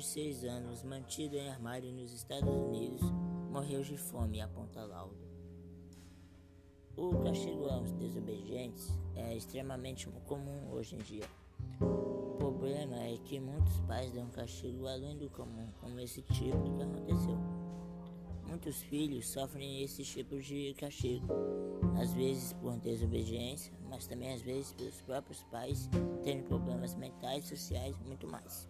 26 anos, mantido em armário nos Estados Unidos, morreu de fome, aponta laudo. O castigo aos desobedientes é extremamente comum hoje em dia. O problema é que muitos pais dão castigo além do comum, como esse tipo que aconteceu. Muitos filhos sofrem esse tipo de castigo, às vezes por desobediência, mas também às vezes pelos próprios pais terem problemas mentais, sociais e muito mais.